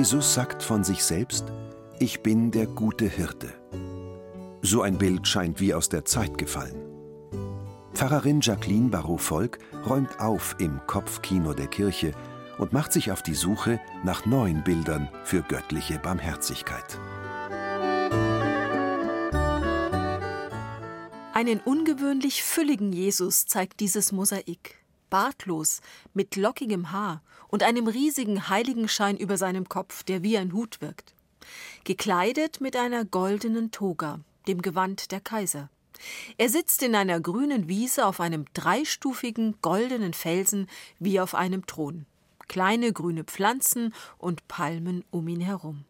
Jesus sagt von sich selbst, ich bin der gute Hirte. So ein Bild scheint wie aus der Zeit gefallen. Pfarrerin Jacqueline Barrault-Volk räumt auf im Kopfkino der Kirche und macht sich auf die Suche nach neuen Bildern für göttliche Barmherzigkeit. Einen ungewöhnlich fülligen Jesus zeigt dieses Mosaik bartlos, mit lockigem Haar und einem riesigen Heiligenschein über seinem Kopf, der wie ein Hut wirkt. Gekleidet mit einer goldenen Toga, dem Gewand der Kaiser. Er sitzt in einer grünen Wiese auf einem dreistufigen goldenen Felsen wie auf einem Thron. Kleine grüne Pflanzen und Palmen um ihn herum.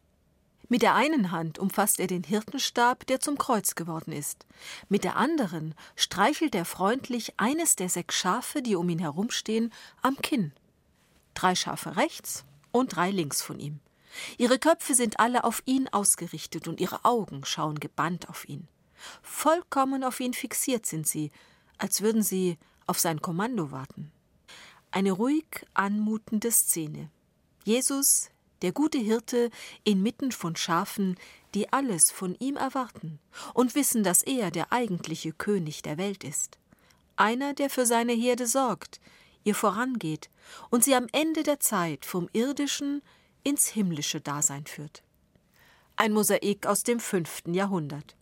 Mit der einen Hand umfasst er den Hirtenstab, der zum Kreuz geworden ist. Mit der anderen streichelt er freundlich eines der sechs Schafe, die um ihn herumstehen, am Kinn. Drei Schafe rechts und drei links von ihm. Ihre Köpfe sind alle auf ihn ausgerichtet und ihre Augen schauen gebannt auf ihn. Vollkommen auf ihn fixiert sind sie, als würden sie auf sein Kommando warten. Eine ruhig anmutende Szene. Jesus der gute Hirte inmitten von Schafen, die alles von ihm erwarten und wissen, dass er der eigentliche König der Welt ist. Einer, der für seine Herde sorgt, ihr vorangeht und sie am Ende der Zeit vom irdischen ins himmlische Dasein führt. Ein Mosaik aus dem fünften Jahrhundert.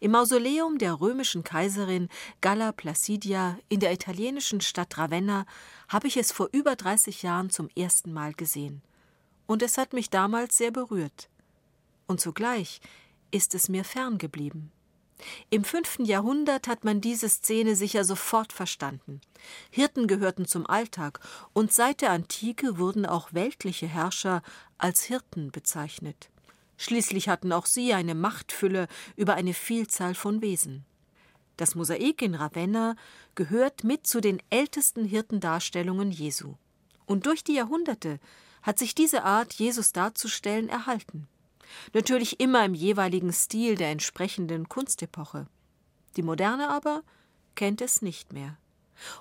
Im Mausoleum der römischen Kaiserin Galla Placidia in der italienischen Stadt Ravenna habe ich es vor über 30 Jahren zum ersten Mal gesehen und es hat mich damals sehr berührt. Und zugleich ist es mir fern geblieben. Im fünften Jahrhundert hat man diese Szene sicher sofort verstanden. Hirten gehörten zum Alltag, und seit der Antike wurden auch weltliche Herrscher als Hirten bezeichnet. Schließlich hatten auch sie eine Machtfülle über eine Vielzahl von Wesen. Das Mosaik in Ravenna gehört mit zu den ältesten Hirtendarstellungen Jesu. Und durch die Jahrhunderte hat sich diese Art, Jesus darzustellen, erhalten. Natürlich immer im jeweiligen Stil der entsprechenden Kunstepoche. Die Moderne aber kennt es nicht mehr.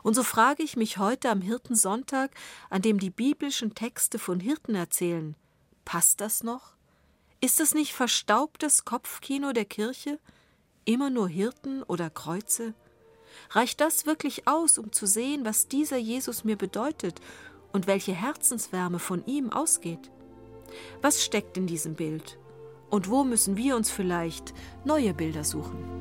Und so frage ich mich heute am Hirtensonntag, an dem die biblischen Texte von Hirten erzählen, passt das noch? Ist es nicht verstaubtes Kopfkino der Kirche? Immer nur Hirten oder Kreuze? Reicht das wirklich aus, um zu sehen, was dieser Jesus mir bedeutet und welche Herzenswärme von ihm ausgeht. Was steckt in diesem Bild? Und wo müssen wir uns vielleicht neue Bilder suchen?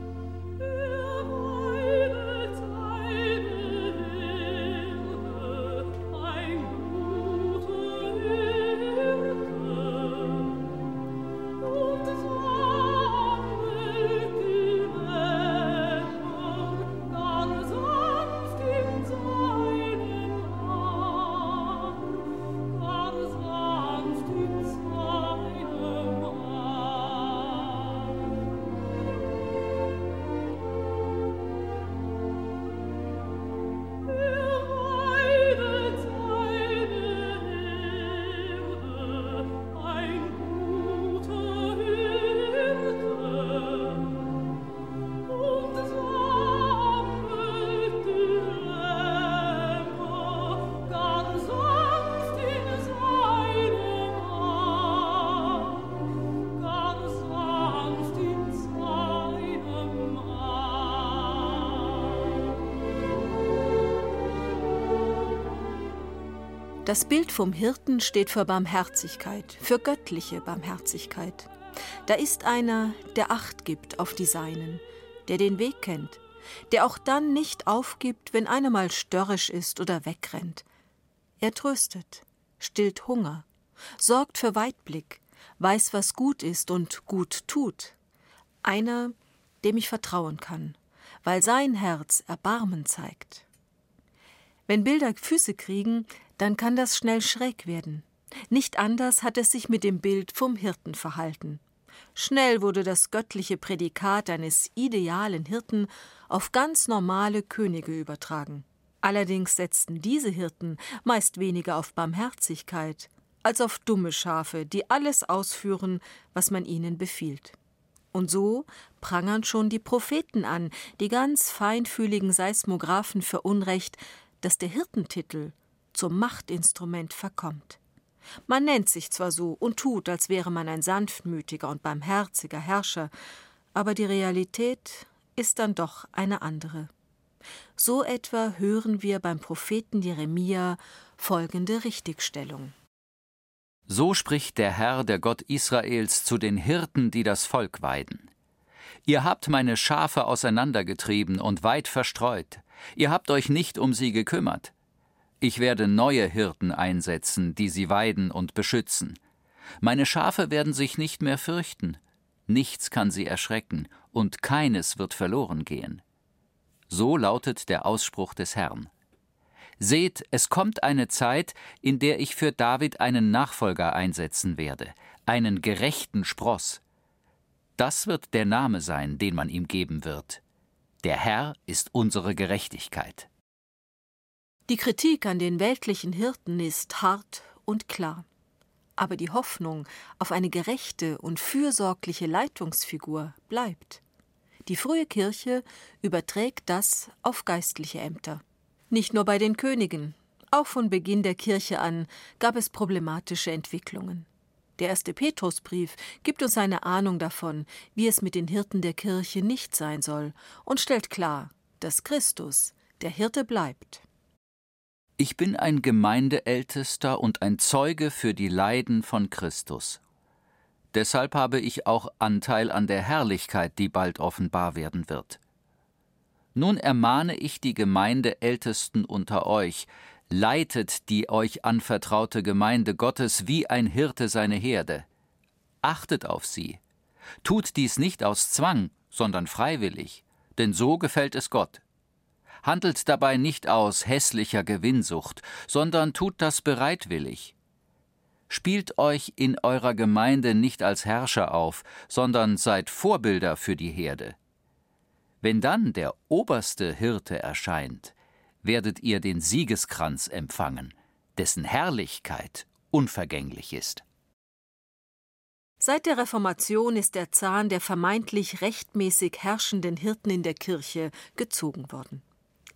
Das Bild vom Hirten steht für Barmherzigkeit, für göttliche Barmherzigkeit. Da ist einer, der Acht gibt auf die Seinen, der den Weg kennt, der auch dann nicht aufgibt, wenn einer mal störrisch ist oder wegrennt. Er tröstet, stillt Hunger, sorgt für Weitblick, weiß, was gut ist und gut tut. Einer, dem ich vertrauen kann, weil sein Herz Erbarmen zeigt. Wenn Bilder Füße kriegen, dann kann das schnell schräg werden. Nicht anders hat es sich mit dem Bild vom Hirten verhalten. Schnell wurde das göttliche Prädikat eines idealen Hirten auf ganz normale Könige übertragen. Allerdings setzten diese Hirten meist weniger auf Barmherzigkeit als auf dumme Schafe, die alles ausführen, was man ihnen befiehlt. Und so prangern schon die Propheten an, die ganz feinfühligen Seismographen für Unrecht, dass der Hirtentitel zum Machtinstrument verkommt. Man nennt sich zwar so und tut, als wäre man ein sanftmütiger und barmherziger Herrscher, aber die Realität ist dann doch eine andere. So etwa hören wir beim Propheten Jeremia folgende Richtigstellung. So spricht der Herr, der Gott Israels, zu den Hirten, die das Volk weiden. Ihr habt meine Schafe auseinandergetrieben und weit verstreut. Ihr habt euch nicht um sie gekümmert. Ich werde neue Hirten einsetzen, die sie weiden und beschützen. Meine Schafe werden sich nicht mehr fürchten. Nichts kann sie erschrecken, und keines wird verloren gehen. So lautet der Ausspruch des Herrn. Seht, es kommt eine Zeit, in der ich für David einen Nachfolger einsetzen werde, einen gerechten Spross. Das wird der Name sein, den man ihm geben wird. Der Herr ist unsere Gerechtigkeit. Die Kritik an den weltlichen Hirten ist hart und klar. Aber die Hoffnung auf eine gerechte und fürsorgliche Leitungsfigur bleibt. Die frühe Kirche überträgt das auf geistliche Ämter. Nicht nur bei den Königen, auch von Beginn der Kirche an gab es problematische Entwicklungen. Der erste Petrusbrief gibt uns eine Ahnung davon, wie es mit den Hirten der Kirche nicht sein soll, und stellt klar, dass Christus der Hirte bleibt. Ich bin ein Gemeindeältester und ein Zeuge für die Leiden von Christus. Deshalb habe ich auch Anteil an der Herrlichkeit, die bald offenbar werden wird. Nun ermahne ich die Gemeindeältesten unter euch, leitet die euch anvertraute Gemeinde Gottes wie ein Hirte seine Herde. Achtet auf sie. Tut dies nicht aus Zwang, sondern freiwillig, denn so gefällt es Gott. Handelt dabei nicht aus hässlicher Gewinnsucht, sondern tut das bereitwillig. Spielt euch in eurer Gemeinde nicht als Herrscher auf, sondern seid Vorbilder für die Herde. Wenn dann der oberste Hirte erscheint, werdet ihr den Siegeskranz empfangen, dessen Herrlichkeit unvergänglich ist. Seit der Reformation ist der Zahn der vermeintlich rechtmäßig herrschenden Hirten in der Kirche gezogen worden.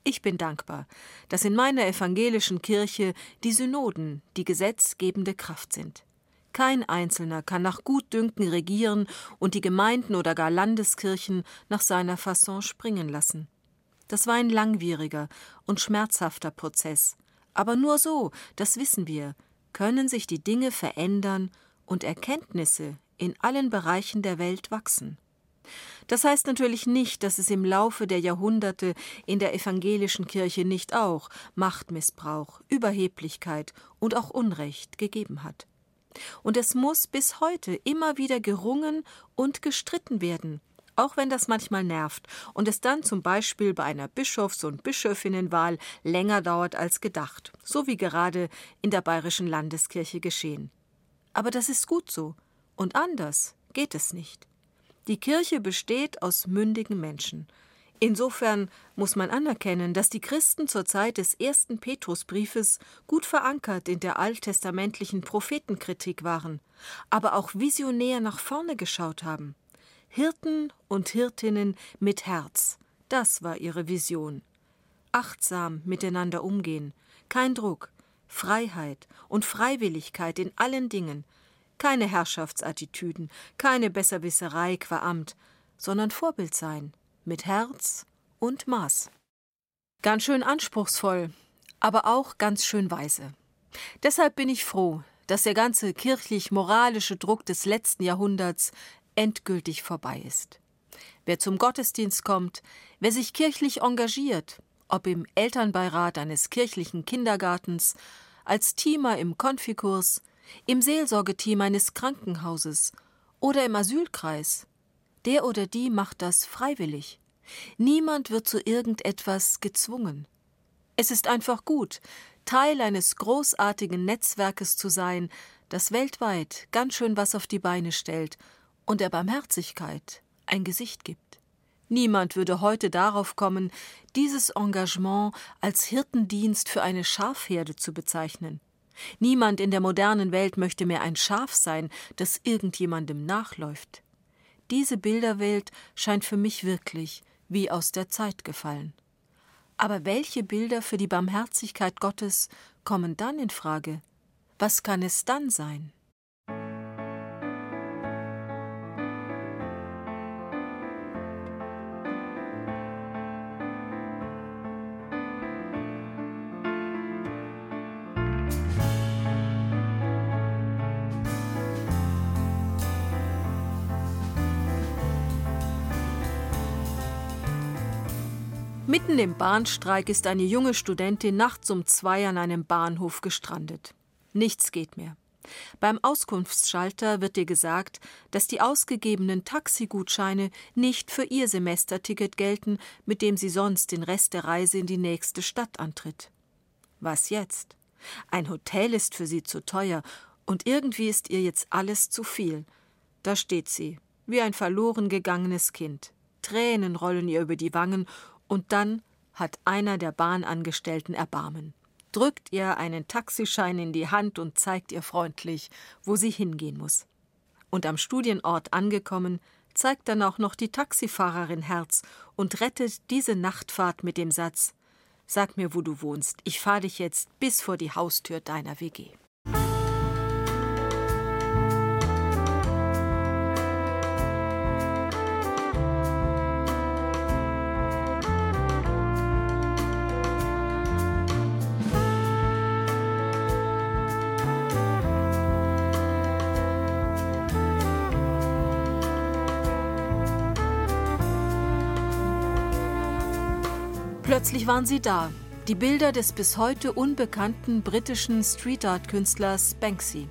Ich bin dankbar, dass in meiner evangelischen Kirche die Synoden die gesetzgebende Kraft sind. Kein Einzelner kann nach Gutdünken regieren und die Gemeinden oder gar Landeskirchen nach seiner Fasson springen lassen. Das war ein langwieriger und schmerzhafter Prozess. Aber nur so, das wissen wir, können sich die Dinge verändern und Erkenntnisse in allen Bereichen der Welt wachsen. Das heißt natürlich nicht, dass es im Laufe der Jahrhunderte in der evangelischen Kirche nicht auch Machtmissbrauch, Überheblichkeit und auch Unrecht gegeben hat. Und es muss bis heute immer wieder gerungen und gestritten werden, auch wenn das manchmal nervt und es dann zum Beispiel bei einer Bischofs- und Bischöfinnenwahl länger dauert als gedacht, so wie gerade in der bayerischen Landeskirche geschehen. Aber das ist gut so, und anders geht es nicht. Die Kirche besteht aus mündigen Menschen. Insofern muss man anerkennen, dass die Christen zur Zeit des ersten Petrusbriefes gut verankert in der alttestamentlichen Prophetenkritik waren, aber auch visionär nach vorne geschaut haben. Hirten und Hirtinnen mit Herz. Das war ihre Vision. Achtsam miteinander umgehen, kein Druck, Freiheit und Freiwilligkeit in allen Dingen, keine Herrschaftsattitüden, keine Besserwisserei qua Amt, sondern Vorbild sein, mit Herz und Maß. Ganz schön anspruchsvoll, aber auch ganz schön weise. Deshalb bin ich froh, dass der ganze kirchlich-moralische Druck des letzten Jahrhunderts endgültig vorbei ist. Wer zum Gottesdienst kommt, wer sich kirchlich engagiert, ob im Elternbeirat eines kirchlichen Kindergartens, als Teamer im Konfikurs, im Seelsorgeteam eines Krankenhauses oder im Asylkreis. Der oder die macht das freiwillig. Niemand wird zu irgendetwas gezwungen. Es ist einfach gut, Teil eines großartigen Netzwerkes zu sein, das weltweit ganz schön was auf die Beine stellt und der Barmherzigkeit ein Gesicht gibt. Niemand würde heute darauf kommen, dieses Engagement als Hirtendienst für eine Schafherde zu bezeichnen. Niemand in der modernen Welt möchte mehr ein Schaf sein, das irgendjemandem nachläuft. Diese Bilderwelt scheint für mich wirklich wie aus der Zeit gefallen. Aber welche Bilder für die Barmherzigkeit Gottes kommen dann in Frage? Was kann es dann sein? Mitten im Bahnstreik ist eine junge Studentin nachts um zwei an einem Bahnhof gestrandet. Nichts geht mehr. Beim Auskunftsschalter wird ihr gesagt, dass die ausgegebenen Taxigutscheine nicht für ihr Semesterticket gelten, mit dem sie sonst den Rest der Reise in die nächste Stadt antritt. Was jetzt? Ein Hotel ist für sie zu teuer, und irgendwie ist ihr jetzt alles zu viel. Da steht sie, wie ein verloren gegangenes Kind. Tränen rollen ihr über die Wangen und dann hat einer der Bahnangestellten Erbarmen, drückt ihr einen Taxischein in die Hand und zeigt ihr freundlich, wo sie hingehen muss. Und am Studienort angekommen, zeigt dann auch noch die Taxifahrerin Herz und rettet diese Nachtfahrt mit dem Satz Sag mir, wo du wohnst, ich fahre dich jetzt bis vor die Haustür deiner WG. Plötzlich waren sie da. Die Bilder des bis heute unbekannten britischen Street Art Künstlers Banksy.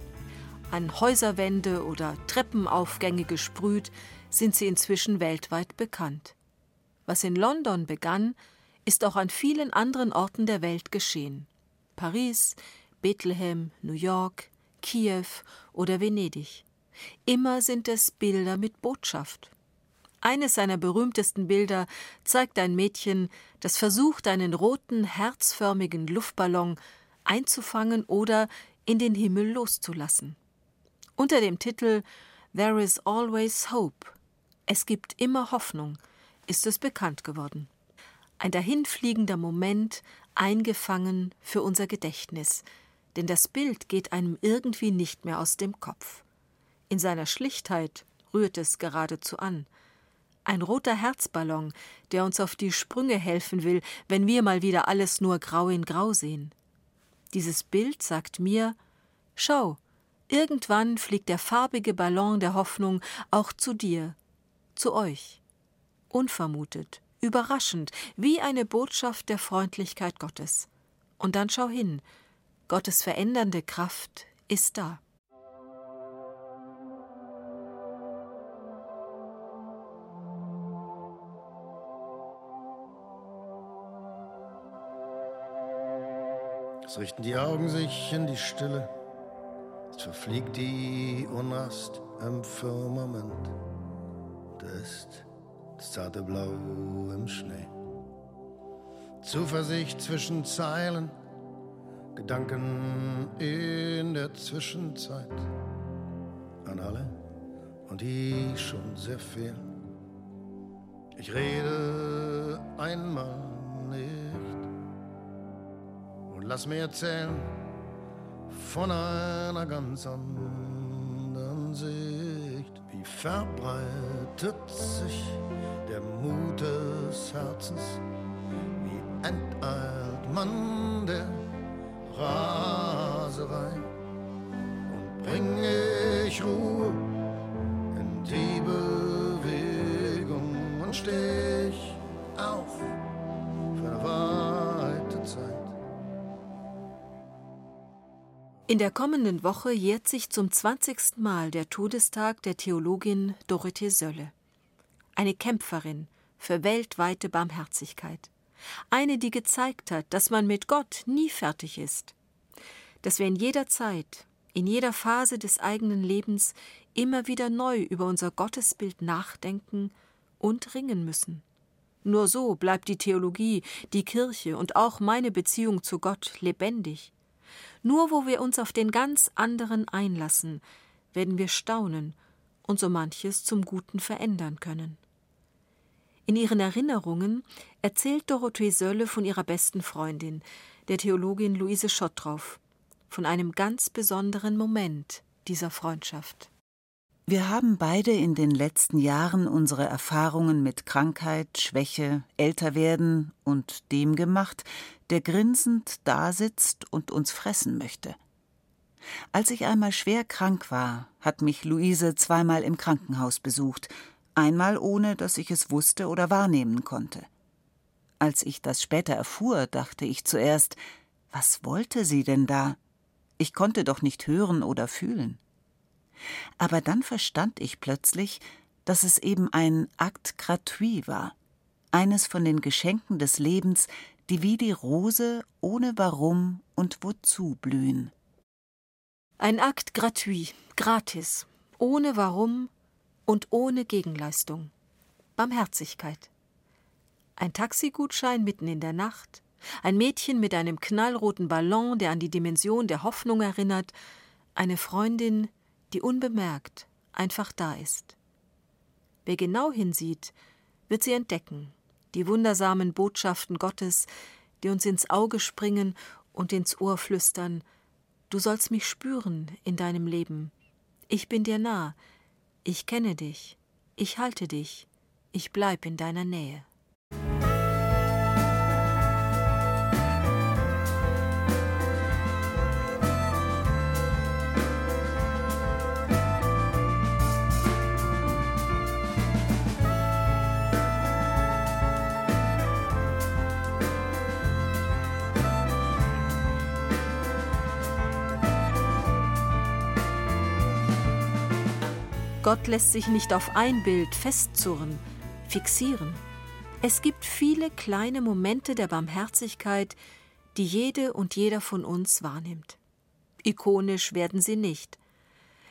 An Häuserwände oder Treppenaufgänge gesprüht, sind sie inzwischen weltweit bekannt. Was in London begann, ist auch an vielen anderen Orten der Welt geschehen. Paris, Bethlehem, New York, Kiew oder Venedig. Immer sind es Bilder mit Botschaft. Eines seiner berühmtesten Bilder zeigt ein Mädchen, das versucht, einen roten, herzförmigen Luftballon einzufangen oder in den Himmel loszulassen. Unter dem Titel There is always hope Es gibt immer Hoffnung ist es bekannt geworden. Ein dahinfliegender Moment, eingefangen für unser Gedächtnis, denn das Bild geht einem irgendwie nicht mehr aus dem Kopf. In seiner Schlichtheit rührt es geradezu an. Ein roter Herzballon, der uns auf die Sprünge helfen will, wenn wir mal wieder alles nur grau in grau sehen. Dieses Bild sagt mir Schau, irgendwann fliegt der farbige Ballon der Hoffnung auch zu dir, zu euch. Unvermutet, überraschend, wie eine Botschaft der Freundlichkeit Gottes. Und dann schau hin, Gottes verändernde Kraft ist da. Es richten die Augen sich in die Stille, es verfliegt die Unrast im Firmament. Da ist das zarte Blau im Schnee. Zuversicht zwischen Zeilen, Gedanken in der Zwischenzeit. An alle und die schon sehr viel. Ich rede einmal nicht lass mir erzählen von einer ganz anderen Sicht. Wie verbreitet sich der Mut des Herzens? Wie enteilt man der Raserei? Und bringe ich Ruhe in die Bewegung und steh ich auf In der kommenden Woche jährt sich zum 20. Mal der Todestag der Theologin Dorothee Sölle. Eine Kämpferin für weltweite Barmherzigkeit. Eine, die gezeigt hat, dass man mit Gott nie fertig ist. Dass wir in jeder Zeit, in jeder Phase des eigenen Lebens immer wieder neu über unser Gottesbild nachdenken und ringen müssen. Nur so bleibt die Theologie, die Kirche und auch meine Beziehung zu Gott lebendig. Nur wo wir uns auf den ganz anderen einlassen, werden wir staunen und so manches zum Guten verändern können. In ihren Erinnerungen erzählt Dorothee Sölle von ihrer besten Freundin, der Theologin Luise Schottroff, von einem ganz besonderen Moment dieser Freundschaft. Wir haben beide in den letzten Jahren unsere Erfahrungen mit Krankheit, Schwäche, Älterwerden und dem gemacht, der grinsend dasitzt und uns fressen möchte. Als ich einmal schwer krank war, hat mich Luise zweimal im Krankenhaus besucht, einmal ohne dass ich es wusste oder wahrnehmen konnte. Als ich das später erfuhr, dachte ich zuerst, was wollte sie denn da? Ich konnte doch nicht hören oder fühlen. Aber dann verstand ich plötzlich, dass es eben ein Akt gratuit war, eines von den Geschenken des Lebens, die wie die Rose ohne Warum und Wozu blühen. Ein Akt gratuit, gratis, ohne Warum und ohne Gegenleistung. Barmherzigkeit. Ein Taxigutschein mitten in der Nacht, ein Mädchen mit einem knallroten Ballon, der an die Dimension der Hoffnung erinnert, eine Freundin, die unbemerkt einfach da ist. Wer genau hinsieht, wird sie entdecken, die wundersamen Botschaften Gottes, die uns ins Auge springen und ins Ohr flüstern, du sollst mich spüren in deinem Leben, ich bin dir nah, ich kenne dich, ich halte dich, ich bleib in deiner Nähe. Gott lässt sich nicht auf ein Bild festzurren, fixieren. Es gibt viele kleine Momente der Barmherzigkeit, die jede und jeder von uns wahrnimmt. Ikonisch werden sie nicht.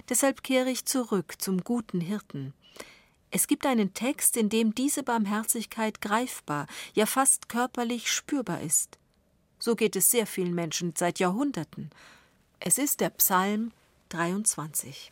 Deshalb kehre ich zurück zum guten Hirten. Es gibt einen Text, in dem diese Barmherzigkeit greifbar, ja fast körperlich spürbar ist. So geht es sehr vielen Menschen seit Jahrhunderten. Es ist der Psalm 23.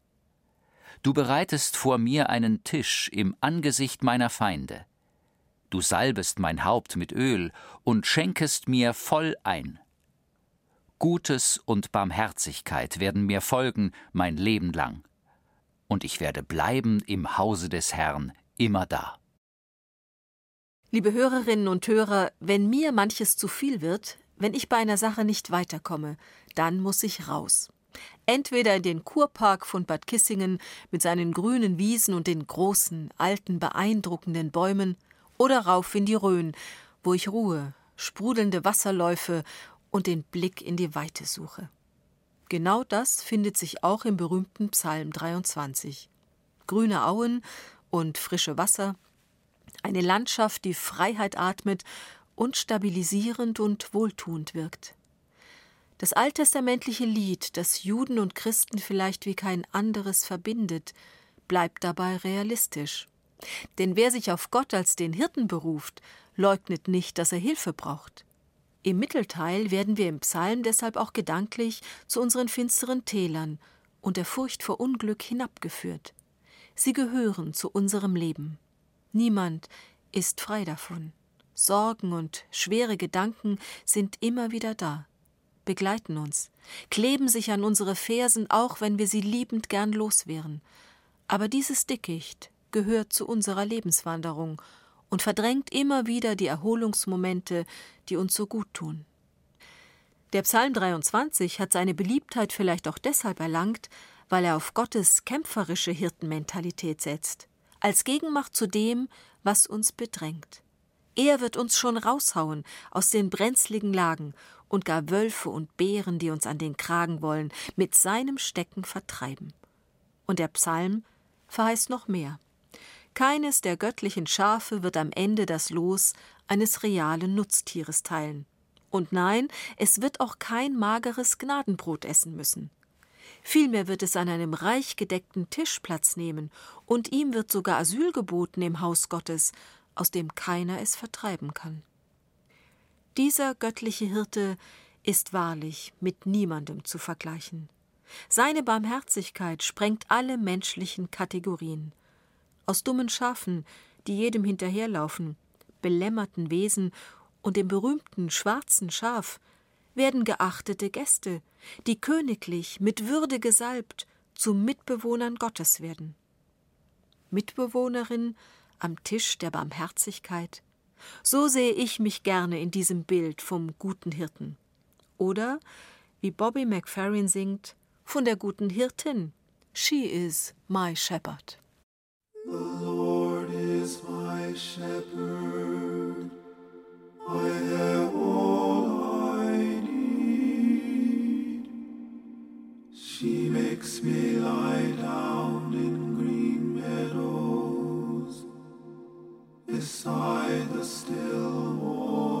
Du bereitest vor mir einen Tisch im Angesicht meiner Feinde. Du salbest mein Haupt mit Öl und schenkest mir voll ein. Gutes und Barmherzigkeit werden mir folgen mein Leben lang, und ich werde bleiben im Hause des Herrn immer da. Liebe Hörerinnen und Hörer, wenn mir manches zu viel wird, wenn ich bei einer Sache nicht weiterkomme, dann muss ich raus. Entweder in den Kurpark von Bad Kissingen mit seinen grünen Wiesen und den großen, alten, beeindruckenden Bäumen oder rauf in die Rhön, wo ich Ruhe, sprudelnde Wasserläufe und den Blick in die Weite suche. Genau das findet sich auch im berühmten Psalm 23. Grüne Auen und frische Wasser, eine Landschaft, die Freiheit atmet und stabilisierend und wohltuend wirkt. Das alttestamentliche Lied, das Juden und Christen vielleicht wie kein anderes verbindet, bleibt dabei realistisch. Denn wer sich auf Gott als den Hirten beruft, leugnet nicht, dass er Hilfe braucht. Im Mittelteil werden wir im Psalm deshalb auch gedanklich zu unseren finsteren Tälern und der Furcht vor Unglück hinabgeführt. Sie gehören zu unserem Leben. Niemand ist frei davon. Sorgen und schwere Gedanken sind immer wieder da. Begleiten uns, kleben sich an unsere Fersen, auch wenn wir sie liebend gern los wären. Aber dieses Dickicht gehört zu unserer Lebenswanderung und verdrängt immer wieder die Erholungsmomente, die uns so gut tun. Der Psalm 23 hat seine Beliebtheit vielleicht auch deshalb erlangt, weil er auf Gottes kämpferische Hirtenmentalität setzt, als Gegenmacht zu dem, was uns bedrängt. Er wird uns schon raushauen aus den brenzligen Lagen und gar Wölfe und Bären, die uns an den Kragen wollen, mit seinem Stecken vertreiben. Und der Psalm verheißt noch mehr. Keines der göttlichen Schafe wird am Ende das Los eines realen Nutztieres teilen. Und nein, es wird auch kein mageres Gnadenbrot essen müssen. Vielmehr wird es an einem reich gedeckten Tisch Platz nehmen, und ihm wird sogar Asyl geboten im Haus Gottes, aus dem keiner es vertreiben kann. Dieser göttliche Hirte ist wahrlich mit niemandem zu vergleichen. Seine Barmherzigkeit sprengt alle menschlichen Kategorien. Aus dummen Schafen, die jedem hinterherlaufen, belämmerten Wesen und dem berühmten schwarzen Schaf werden geachtete Gäste, die königlich mit Würde gesalbt zu Mitbewohnern Gottes werden. Mitbewohnerin am Tisch der Barmherzigkeit, so sehe ich mich gerne in diesem Bild vom guten Hirten. Oder, wie Bobby McFerrin singt, von der guten Hirtin. She is my shepherd. The Lord is my shepherd. I have all I need. She makes me lie down in green meadows beside the still waters.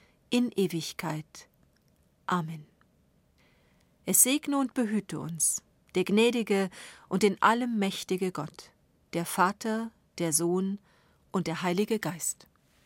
in Ewigkeit. Amen. Es segne und behüte uns, der gnädige und in allem mächtige Gott, der Vater, der Sohn und der Heilige Geist.